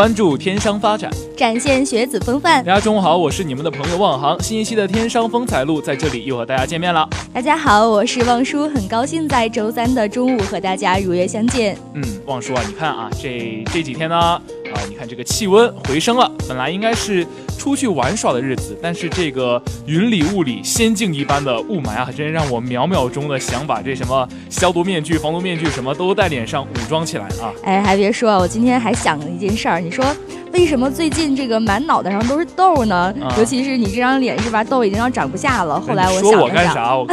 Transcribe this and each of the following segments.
关注天商发展，展现学子风范。大家中午好，我是你们的朋友望航。新一期的天商风采录在这里又和大家见面了。大家好，我是望叔，很高兴在周三的中午和大家如约相见。嗯，望叔啊，你看啊，这这几天呢，啊，你看这个气温回升了，本来应该是出去玩耍的日子，但是这个云里雾里、仙境一般的雾霾啊，真让我秒秒钟的想把这什么消毒面具、防毒面具什么都戴脸上，武装起来啊！哎，还别说，我今天还想了一件事儿，你说为什么最近这个满脑袋上都是痘呢？啊尤其是你这张脸是吧，痘已经要长不下了。后来我想了想，我干啥？我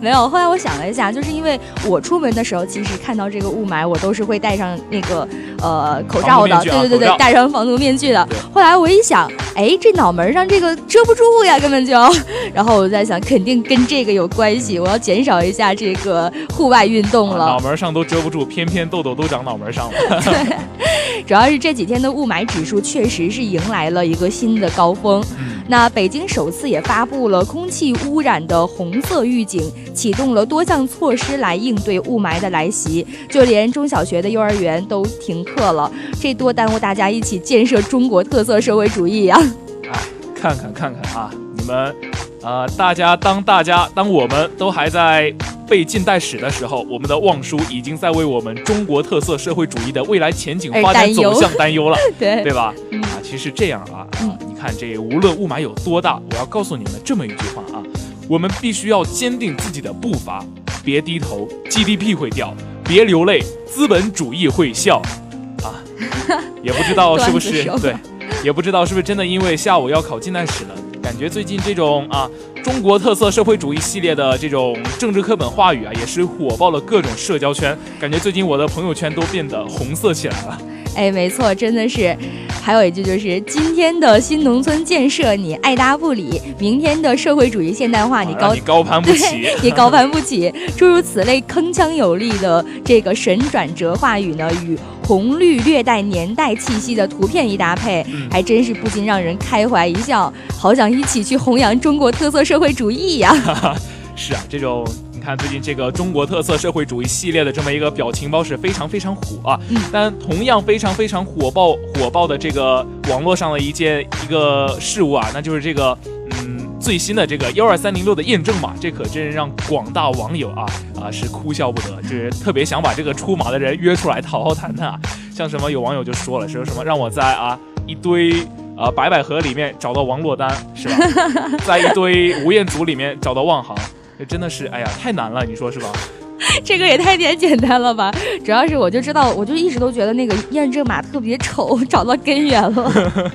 没有。后来我想了一下，就是因为我出门的时候，其实看到这个雾霾，我都是会戴上那个呃口罩的，对对对对，戴上防毒面具的。后来我一想，哎，这脑门上这个遮不住呀，根本就。然后我在想，肯定跟这个有关系，我要减少一下这个户外运动了。脑门上都遮不住，偏偏痘痘都长脑门上了。对 主要是这几天的雾霾指数确实是迎来了一个新的高峰。那北京首次也发布了空气污染的红色预警，启动了多项措施来应对雾霾的来袭，就连中小学的幼儿园都停课了，这多耽误大家一起建设中国特色社会主义呀、哎，看看看看啊，你们，呃，大家当大家当我们都还在背近代史的时候，我们的望叔已经在为我们中国特色社会主义的未来前景发展走向担忧了，对对。吧？嗯。啊，其实这样啊，你看这无论雾霾有多大，我要告诉你们这么一句话啊，我们必须要坚定自己的步伐，别低头，GDP 会掉；别流泪，资本主义会笑。啊，也不知道是不是 对，也不知道是不是真的因为下午要考近代史了，感觉最近这种啊中国特色社会主义系列的这种政治课本话语啊，也是火爆了各种社交圈。感觉最近我的朋友圈都变得红色起来了。哎，没错，真的是。还有一句就是今天的新农村建设你爱搭不理，明天的社会主义现代化你高你高攀不起，你高攀不起。诸如此类铿锵有力的这个神转折话语呢，与红绿略带年代气息的图片一搭配，还真是不禁让人开怀一笑，好想一起去弘扬中国特色社会主义呀！是啊，这种。看最近这个中国特色社会主义系列的这么一个表情包是非常非常火啊，但同样非常非常火爆火爆的这个网络上的一件一个事物啊，那就是这个嗯最新的这个幺二三零六的验证码，这可真是让广大网友啊啊是哭笑不得，就是特别想把这个出马的人约出来好好谈谈啊。像什么有网友就说了，说什么让我在啊一堆啊白百合里面找到王珞丹是吧，在一堆吴彦祖里面找到汪航。真的是，哎呀，太难了，你说是吧？这个也太简简单了吧！主要是我就知道，我就一直都觉得那个验证码特别丑，找到根源了。啊，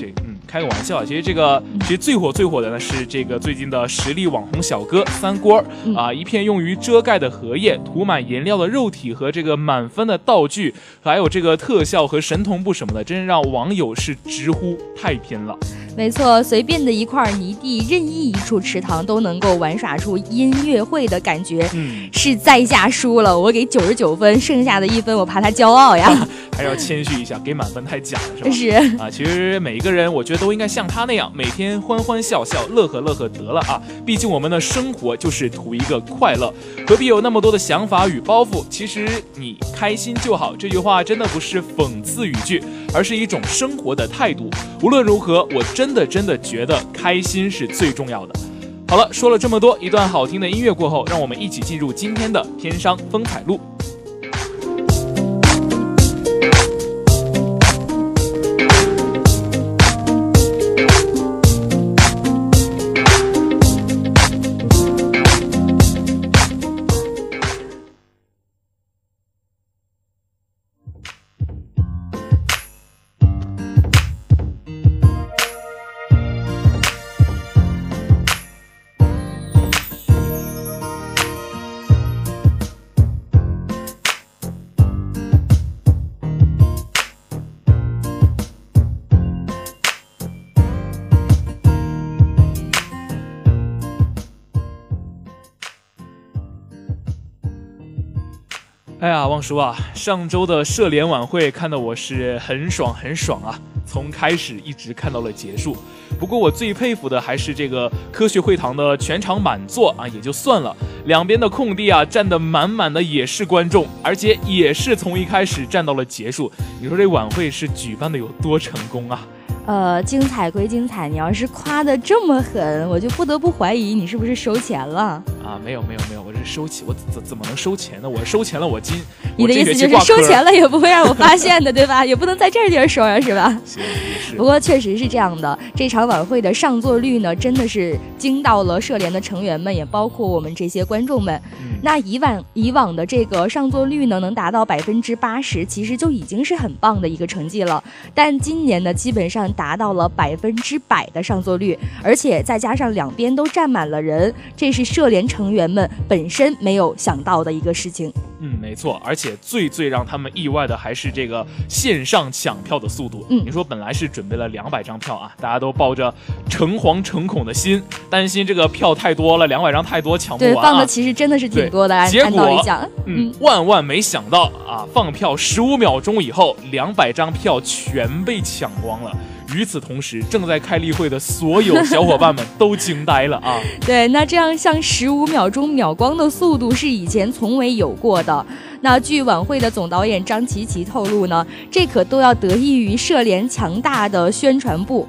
这嗯，开个玩笑。其实这个，其实最火最火的呢是这个最近的实力网红小哥三锅啊，一片用于遮盖的荷叶，涂满颜料的肉体和这个满分的道具，还有这个特效和神同步什么的，真是让网友是直呼太拼了。没错，随便的一块泥地，任意一处池塘都能够玩耍出音乐会的感觉，嗯，是在下输了，我给九十九分，剩下的一分我怕他骄傲呀，还要谦虚一下，给满分太假了，是吧？是啊，其实每一个人，我觉得都应该像他那样，每天欢欢笑笑，乐呵乐呵得了啊，毕竟我们的生活就是图一个快乐，何必有那么多的想法与包袱？其实你开心就好，这句话真的不是讽刺语句，而是一种生活的态度。无论如何，我真。真的真的觉得开心是最重要的。好了，说了这么多，一段好听的音乐过后，让我们一起进入今天的天商风采录。哎呀，汪叔啊，上周的社联晚会看得我是很爽很爽啊，从开始一直看到了结束。不过我最佩服的还是这个科学会堂的全场满座啊，也就算了，两边的空地啊站得满满的也是观众，而且也是从一开始站到了结束。你说这晚会是举办的有多成功啊？呃，精彩归精彩，你要是夸的这么狠，我就不得不怀疑你是不是收钱了啊？没有没有没有，我是收钱，我怎怎么能收钱呢？我收钱了，我今你的意思就是收钱了也不会让我发现的，对吧？也不能在这地儿说呀，是吧？不过确实是这样的，这场晚会的上座率呢，真的是惊到了社联的成员们，也包括我们这些观众们。那以往以往的这个上座率呢，能达到百分之八十，其实就已经是很棒的一个成绩了。但今年呢，基本上达到了百分之百的上座率，而且再加上两边都站满了人，这是社联成员们本身没有想到的一个事情。嗯，没错，而且最最让他们意外的还是这个线上抢票的速度。嗯，你说本来是准备了两百张票啊，大家都抱着诚惶诚恐的心，担心这个票太多了，两百张太多抢不完。对，放的其实真的是挺多的。结果，嗯，万万没想到啊，放票十五秒钟以后，两百张票全被抢光了。与此同时，正在开例会的所有小伙伴们 都惊呆了啊！对，那这样像十五秒钟秒光的速度是以前从未有过的。那据晚会的总导演张琪琪透露呢，这可都要得益于社联强大的宣传部。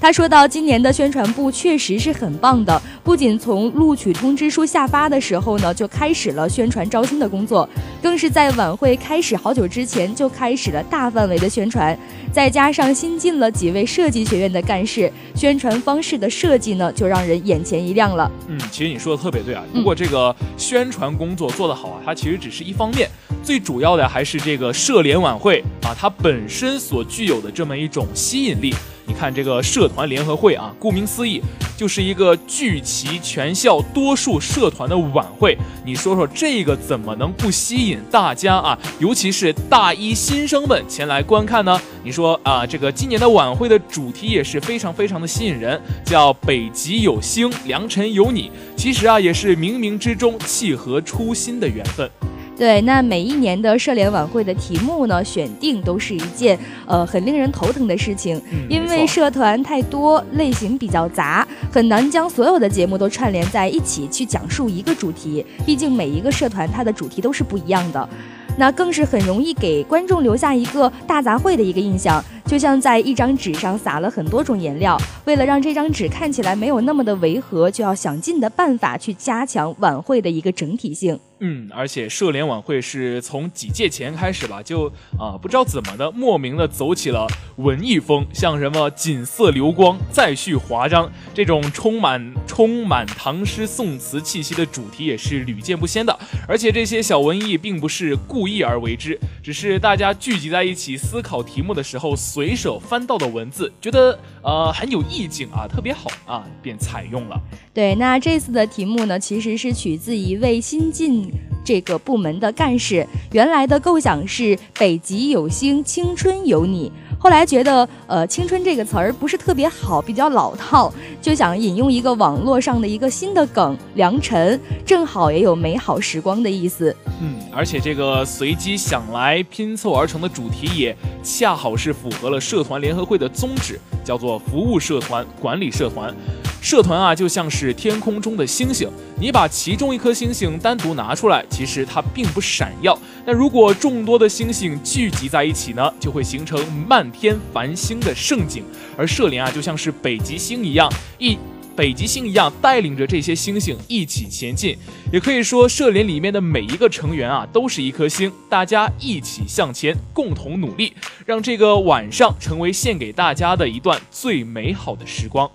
他说到，今年的宣传部确实是很棒的，不仅从录取通知书下发的时候呢，就开始了宣传招新的工作，更是在晚会开始好久之前就开始了大范围的宣传，再加上新进了几位设计学院的干事，宣传方式的设计呢，就让人眼前一亮了。嗯，其实你说的特别对啊，如果这个宣传工作做得好啊，它其实只是一方面，最主要的还是这个社联晚会啊，它本身所具有的这么一种吸引力。你看这个社团联合会啊，顾名思义，就是一个聚及全校多数社团的晚会。你说说这个怎么能不吸引大家啊？尤其是大一新生们前来观看呢？你说啊，这个今年的晚会的主题也是非常非常的吸引人，叫北极有星，良辰有你。其实啊，也是冥冥之中契合初心的缘分。对，那每一年的社联晚会的题目呢，选定都是一件呃很令人头疼的事情，因为社团太多，类型比较杂，很难将所有的节目都串联在一起去讲述一个主题。毕竟每一个社团它的主题都是不一样的，那更是很容易给观众留下一个大杂烩的一个印象，就像在一张纸上撒了很多种颜料，为了让这张纸看起来没有那么的违和，就要想尽的办法去加强晚会的一个整体性。嗯，而且社联晚会是从几届前开始吧，就啊不知道怎么的，莫名的走起了文艺风，像什么锦瑟流光、再续华章这种充满充满唐诗宋词气息的主题也是屡见不鲜的。而且这些小文艺并不是故意而为之，只是大家聚集在一起思考题目的时候随手翻到的文字，觉得呃很有意境啊，特别好啊，便采用了。对，那这次的题目呢，其实是取自一位新晋这个部门的干事，原来的构想是“北极有星，青春有你”。后来觉得，呃，青春这个词儿不是特别好，比较老套，就想引用一个网络上的一个新的梗“良辰”，正好也有美好时光的意思。嗯，而且这个随机想来拼凑而成的主题也恰好是符合了社团联合会的宗旨，叫做服务社团、管理社团。社团啊，就像是天空中的星星，你把其中一颗星星单独拿出来，其实它并不闪耀。但如果众多的星星聚集在一起呢，就会形成漫天繁星的盛景。而社联啊，就像是北极星一样，一北极星一样带领着这些星星一起前进。也可以说，社联里面的每一个成员啊，都是一颗星，大家一起向前，共同努力，让这个晚上成为献给大家的一段最美好的时光。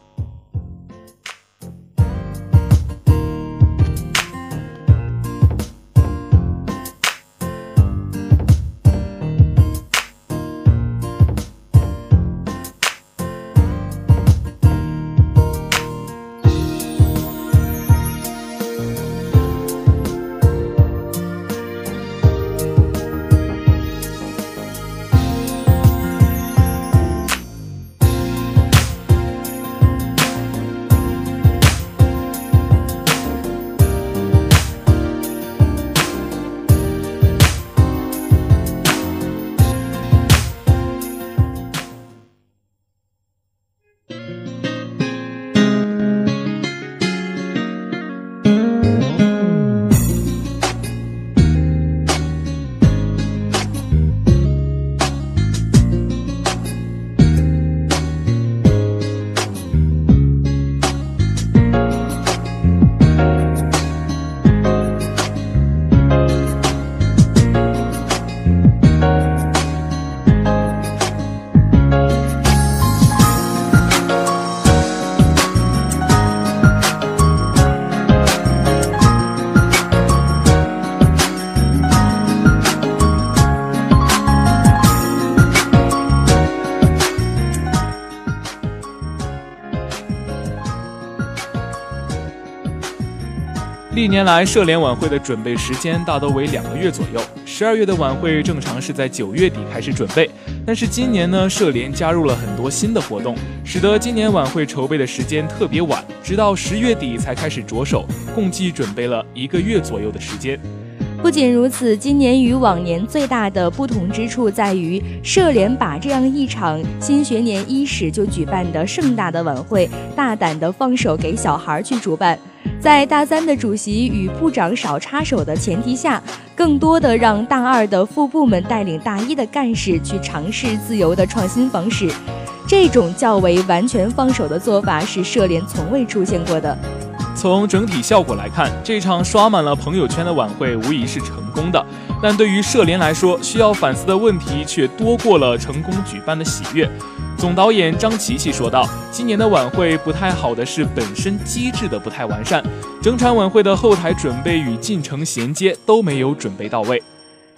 年来，社联晚会的准备时间大都为两个月左右。十二月的晚会正常是在九月底开始准备，但是今年呢，社联加入了很多新的活动，使得今年晚会筹备的时间特别晚，直到十月底才开始着手，共计准备了一个月左右的时间。不仅如此，今年与往年最大的不同之处在于，社联把这样一场新学年伊始就举办的盛大的晚会，大胆地放手给小孩去主办。在大三的主席与部长少插手的前提下，更多的让大二的副部们带领大一的干事去尝试自由的创新方式。这种较为完全放手的做法是社联从未出现过的。从整体效果来看，这场刷满了朋友圈的晚会无疑是成功的。但对于社联来说，需要反思的问题却多过了成功举办的喜悦。总导演张琪琪说道：“今年的晚会不太好的是本身机制的不太完善，整场晚会的后台准备与进程衔接都没有准备到位。”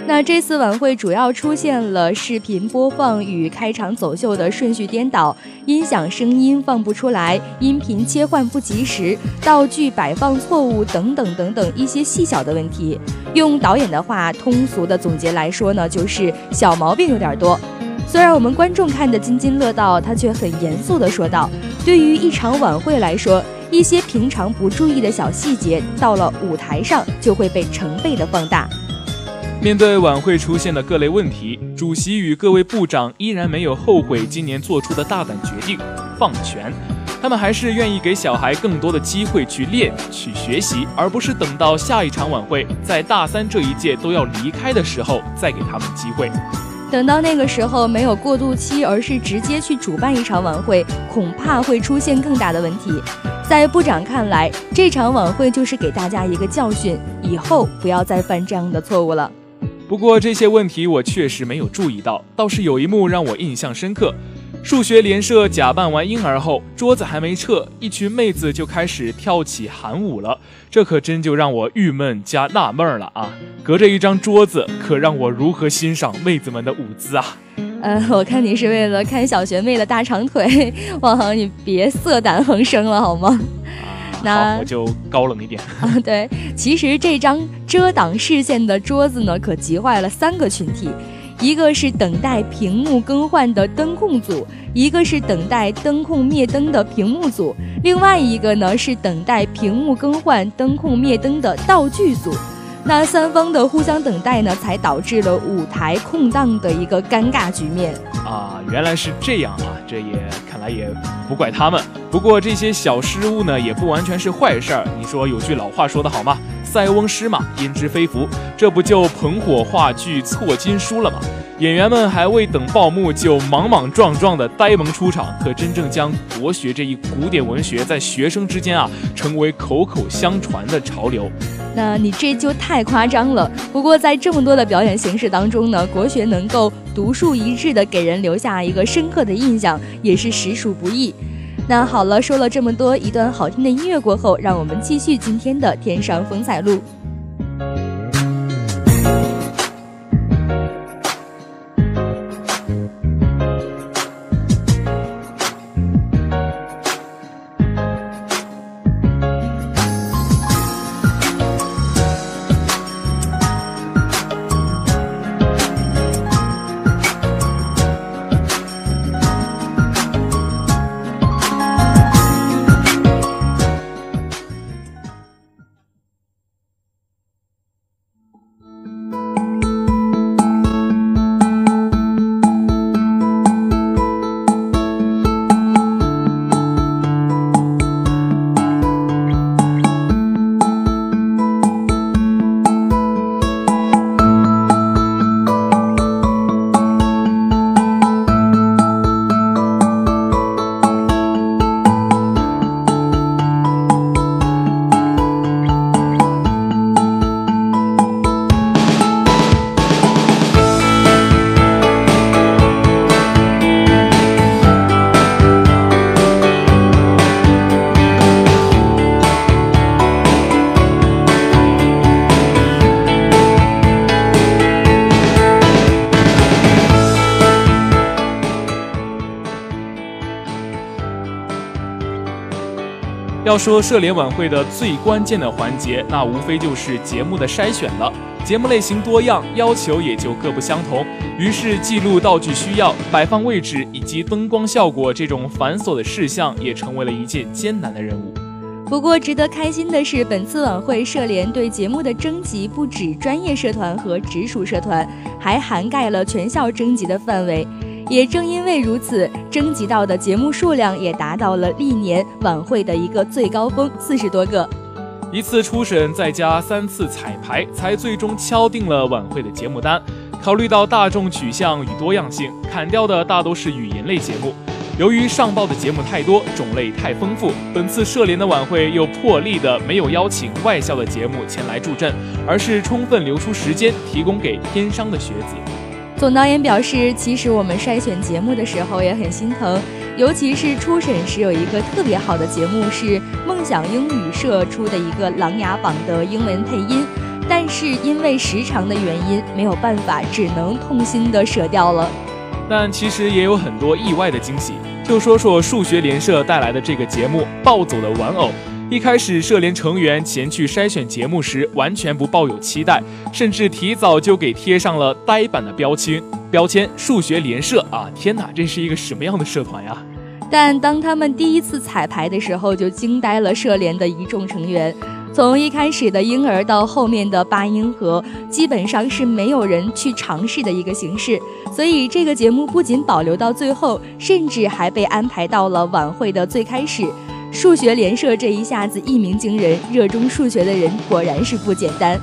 那这次晚会主要出现了视频播放与开场走秀的顺序颠倒、音响声音放不出来、音频切换不及时、道具摆放错误等等等等一些细小的问题。用导演的话通俗的总结来说呢，就是小毛病有点多。虽然我们观众看得津津乐道，他却很严肃地说道：“对于一场晚会来说，一些平常不注意的小细节，到了舞台上就会被成倍的放大。”面对晚会出现的各类问题，主席与各位部长依然没有后悔今年做出的大胆决定——放权。他们还是愿意给小孩更多的机会去练、去学习，而不是等到下一场晚会在大三这一届都要离开的时候再给他们机会。等到那个时候没有过渡期，而是直接去主办一场晚会，恐怕会出现更大的问题。在部长看来，这场晚会就是给大家一个教训，以后不要再犯这样的错误了。不过这些问题我确实没有注意到，倒是有一幕让我印象深刻。数学联社假扮完婴儿后，桌子还没撤，一群妹子就开始跳起韩舞了，这可真就让我郁闷加纳闷了啊！隔着一张桌子，可让我如何欣赏妹子们的舞姿啊？呃，我看你是为了看小学妹的大长腿，王恒，你别色胆横生了好吗？那我就高冷一点啊。对，其实这张遮挡视线的桌子呢，可急坏了三个群体，一个是等待屏幕更换的灯控组，一个是等待灯控灭灯的屏幕组，另外一个呢是等待屏幕更换灯控灭灯的道具组。那三方的互相等待呢，才导致了舞台空档的一个尴尬局面啊！原来是这样啊，这也看也不怪他们。不过这些小失误呢，也不完全是坏事儿。你说有句老话说得好吗？“塞翁失马，焉知非福”，这不就捧火话剧错金书了吗？演员们还未等报幕，就莽莽撞撞的呆萌出场，可真正将国学这一古典文学在学生之间啊，成为口口相传的潮流。那你这就太夸张了。不过在这么多的表演形式当中呢，国学能够独树一帜的给人留下一个深刻的印象，也是实属不易。那好了，说了这么多，一段好听的音乐过后，让我们继续今天的天上风采录。要说社联晚会的最关键的环节，那无非就是节目的筛选了。节目类型多样，要求也就各不相同。于是，记录道具需要、摆放位置以及灯光效果这种繁琐的事项，也成为了一件艰难的任务。不过，值得开心的是，本次晚会社联对节目的征集不止专业社团和直属社团，还涵盖了全校征集的范围。也正因为如此，征集到的节目数量也达到了历年晚会的一个最高峰，四十多个。一次初审再加三次彩排，才最终敲定了晚会的节目单。考虑到大众取向与多样性，砍掉的大都是语言类节目。由于上报的节目太多，种类太丰富，本次社联的晚会又破例的没有邀请外校的节目前来助阵，而是充分留出时间提供给天商的学子。总导演表示，其实我们筛选节目的时候也很心疼，尤其是初审时有一个特别好的节目是梦想英语社出的一个《琅琊榜》的英文配音，但是因为时长的原因，没有办法，只能痛心的舍掉了。但其实也有很多意外的惊喜，就说说数学联社带来的这个节目《暴走的玩偶》。一开始，社联成员前去筛选节目时，完全不抱有期待，甚至提早就给贴上了呆板的标签。标签数学联社啊，天哪，这是一个什么样的社团呀？但当他们第一次彩排的时候，就惊呆了社联的一众成员。从一开始的婴儿到后面的八音盒，基本上是没有人去尝试的一个形式。所以这个节目不仅保留到最后，甚至还被安排到了晚会的最开始。数学联社这一下子一鸣惊人，热衷数学的人果然是不简单。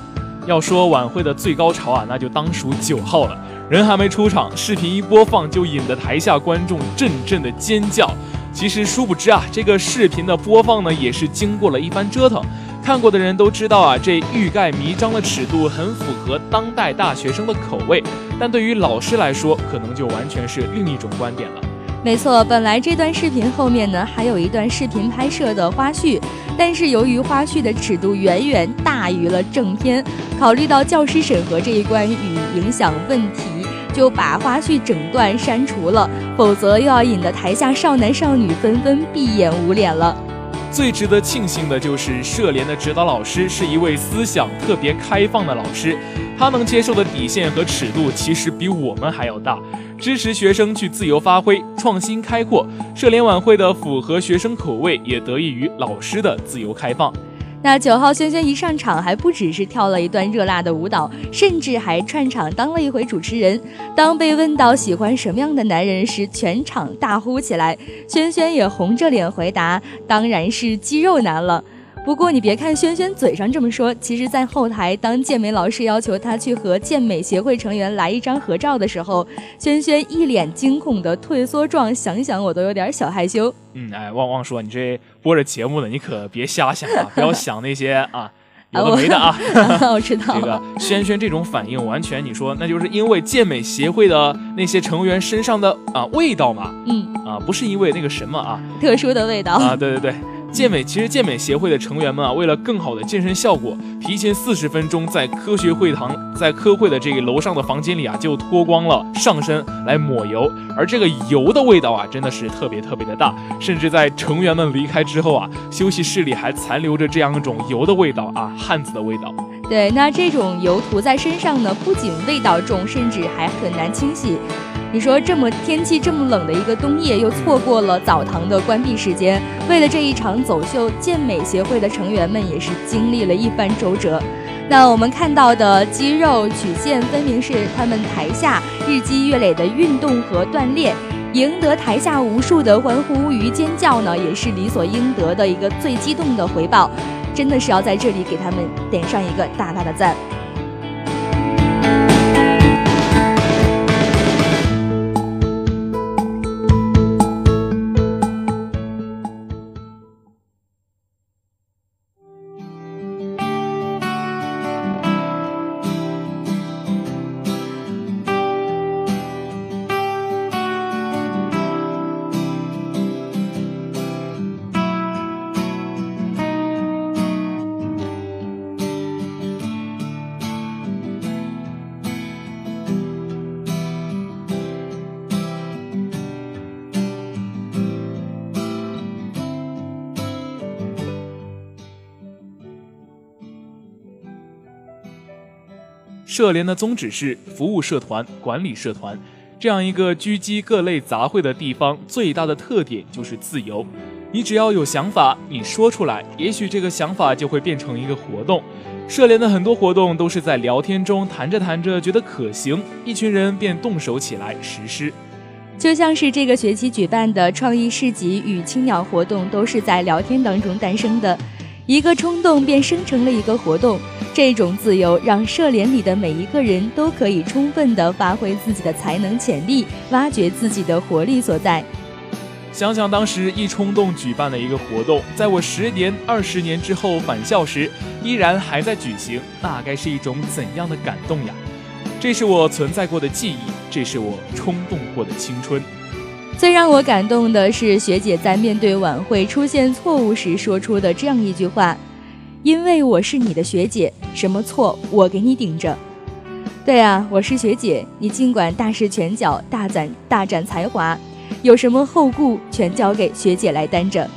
要说晚会的最高潮啊，那就当属九号了。人还没出场，视频一播放就引得台下观众阵阵的尖叫。其实殊不知啊，这个视频的播放呢，也是经过了一番折腾。看过的人都知道啊，这欲盖弥彰的尺度很符合当代大学生的口味，但对于老师来说，可能就完全是另一种观点了。没错，本来这段视频后面呢还有一段视频拍摄的花絮，但是由于花絮的尺度远远大于了正片，考虑到教师审核这一关与影响问题，就把花絮整段删除了，否则又要引得台下少男少女纷纷闭眼捂脸了。最值得庆幸的就是社联的指导老师是一位思想特别开放的老师，他能接受的底线和尺度其实比我们还要大，支持学生去自由发挥、创新开阔。社联晚会的符合学生口味，也得益于老师的自由开放。那九号轩轩一上场，还不只是跳了一段热辣的舞蹈，甚至还串场当了一回主持人。当被问到喜欢什么样的男人时，全场大呼起来。轩轩也红着脸回答：“当然是肌肉男了。”不过你别看轩轩嘴上这么说，其实，在后台当健美老师要求他去和健美协会成员来一张合照的时候，轩轩一脸惊恐的退缩状，想想我都有点小害羞。嗯，哎，旺旺说你这播着节目呢，你可别瞎想啊，不要 想那些啊有的没的啊。我 知道。这个轩轩这种反应，完全你说那就是因为健美协会的那些成员身上的啊味道嘛？嗯。啊，不是因为那个什么啊，特殊的味道啊，对对对。健美其实健美协会的成员们啊，为了更好的健身效果，提前四十分钟在科学会堂，在科会的这个楼上的房间里啊，就脱光了上身来抹油，而这个油的味道啊，真的是特别特别的大，甚至在成员们离开之后啊，休息室里还残留着这样一种油的味道啊，汉子的味道。对，那这种油涂在身上呢，不仅味道重，甚至还很难清洗。你说这么天气这么冷的一个冬夜，又错过了澡堂的关闭时间，为了这一场走秀，健美协会的成员们也是经历了一番周折。那我们看到的肌肉曲线，分明是他们台下日积月累的运动和锻炼，赢得台下无数的欢呼与尖叫呢，也是理所应得的一个最激动的回报。真的是要在这里给他们点上一个大大的赞。社联的宗旨是服务社团、管理社团，这样一个狙击各类杂烩的地方，最大的特点就是自由。你只要有想法，你说出来，也许这个想法就会变成一个活动。社联的很多活动都是在聊天中谈着谈着觉得可行，一群人便动手起来实施。就像是这个学期举办的创意市集与青鸟活动，都是在聊天当中诞生的。一个冲动便生成了一个活动，这种自由让社联里的每一个人都可以充分地发挥自己的才能潜力，挖掘自己的活力所在。想想当时一冲动举办的一个活动，在我十年、二十年之后返校时，依然还在举行，那该是一种怎样的感动呀？这是我存在过的记忆，这是我冲动过的青春。最让我感动的是学姐在面对晚会出现错误时说出的这样一句话：“因为我是你的学姐，什么错我给你顶着。对啊，我是学姐，你尽管大施拳脚，大展大展才华，有什么后顾全交给学姐来担着。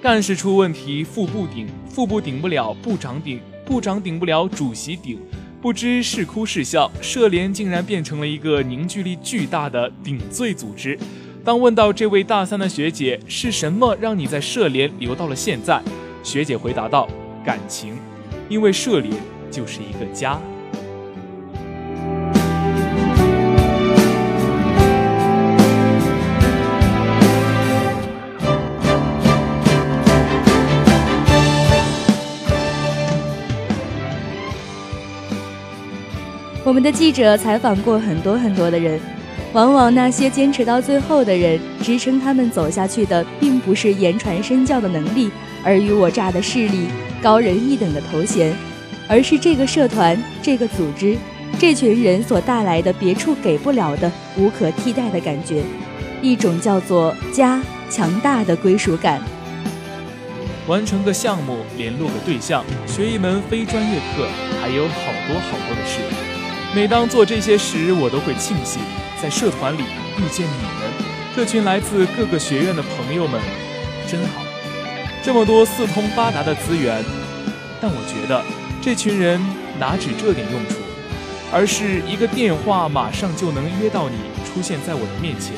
干事出问题，副部顶，副部顶不了，部长顶，部长顶不了，主席顶。不知是哭是笑，社联竟然变成了一个凝聚力巨大的顶罪组织。当问到这位大三的学姐是什么让你在社联留到了现在，学姐回答道：“感情，因为社联就是一个家。”我们的记者采访过很多很多的人，往往那些坚持到最后的人，支撑他们走下去的，并不是言传身教的能力，尔虞我诈的势力，高人一等的头衔，而是这个社团、这个组织、这群人所带来的别处给不了的无可替代的感觉，一种叫做家强大的归属感。完成个项目，联络个对象，学一门非专业课，还有好多好多的事。每当做这些时，我都会庆幸在社团里遇见你们，这群来自各个学院的朋友们，真好。这么多四通八达的资源，但我觉得这群人哪止这点用处，而是一个电话马上就能约到你出现在我的面前。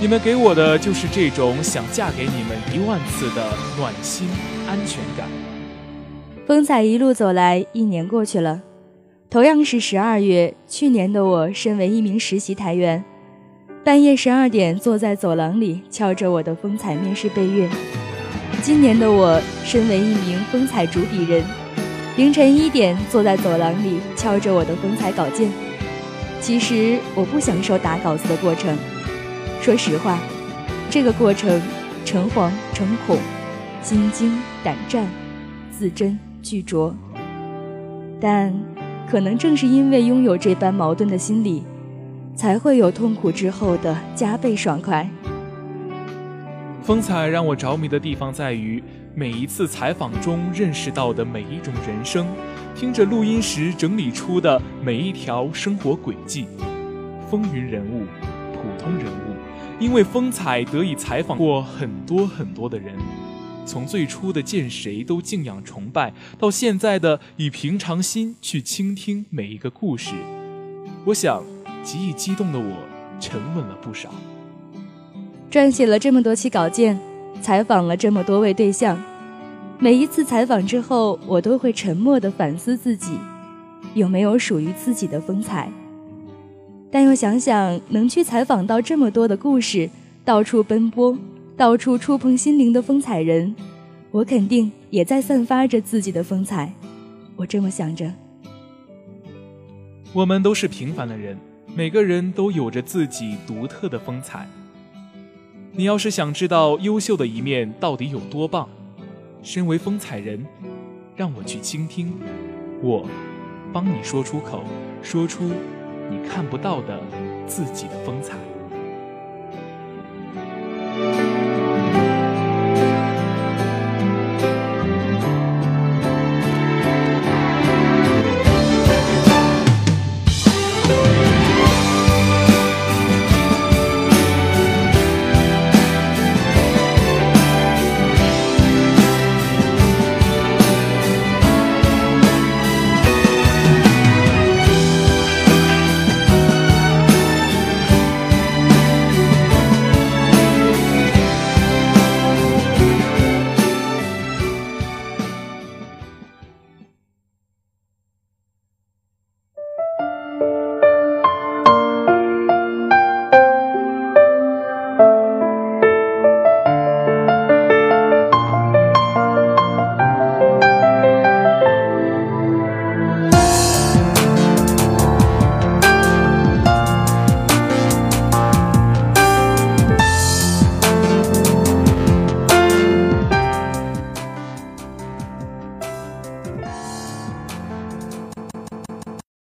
你们给我的就是这种想嫁给你们一万次的暖心安全感。风采一路走来，一年过去了。同样是十二月，去年的我身为一名实习台员，半夜十二点坐在走廊里敲着我的风采面试备阅；今年的我身为一名风采主笔人，凌晨一点坐在走廊里敲着我的风采稿件。其实我不享受打稿子的过程，说实话，这个过程诚惶诚恐，心惊胆战，字斟句酌，但。可能正是因为拥有这般矛盾的心理，才会有痛苦之后的加倍爽快。风采让我着迷的地方在于，每一次采访中认识到的每一种人生，听着录音时整理出的每一条生活轨迹，风云人物，普通人物，因为风采得以采访过很多很多的人。从最初的见谁都敬仰崇拜，到现在的以平常心去倾听每一个故事，我想极易激动的我沉稳了不少。撰写了这么多期稿件，采访了这么多位对象，每一次采访之后，我都会沉默地反思自己有没有属于自己的风采。但又想想，能去采访到这么多的故事，到处奔波。到处触碰心灵的风采人，我肯定也在散发着自己的风采。我这么想着。我们都是平凡的人，每个人都有着自己独特的风采。你要是想知道优秀的一面到底有多棒，身为风采人，让我去倾听，我帮你说出口，说出你看不到的自己的风采。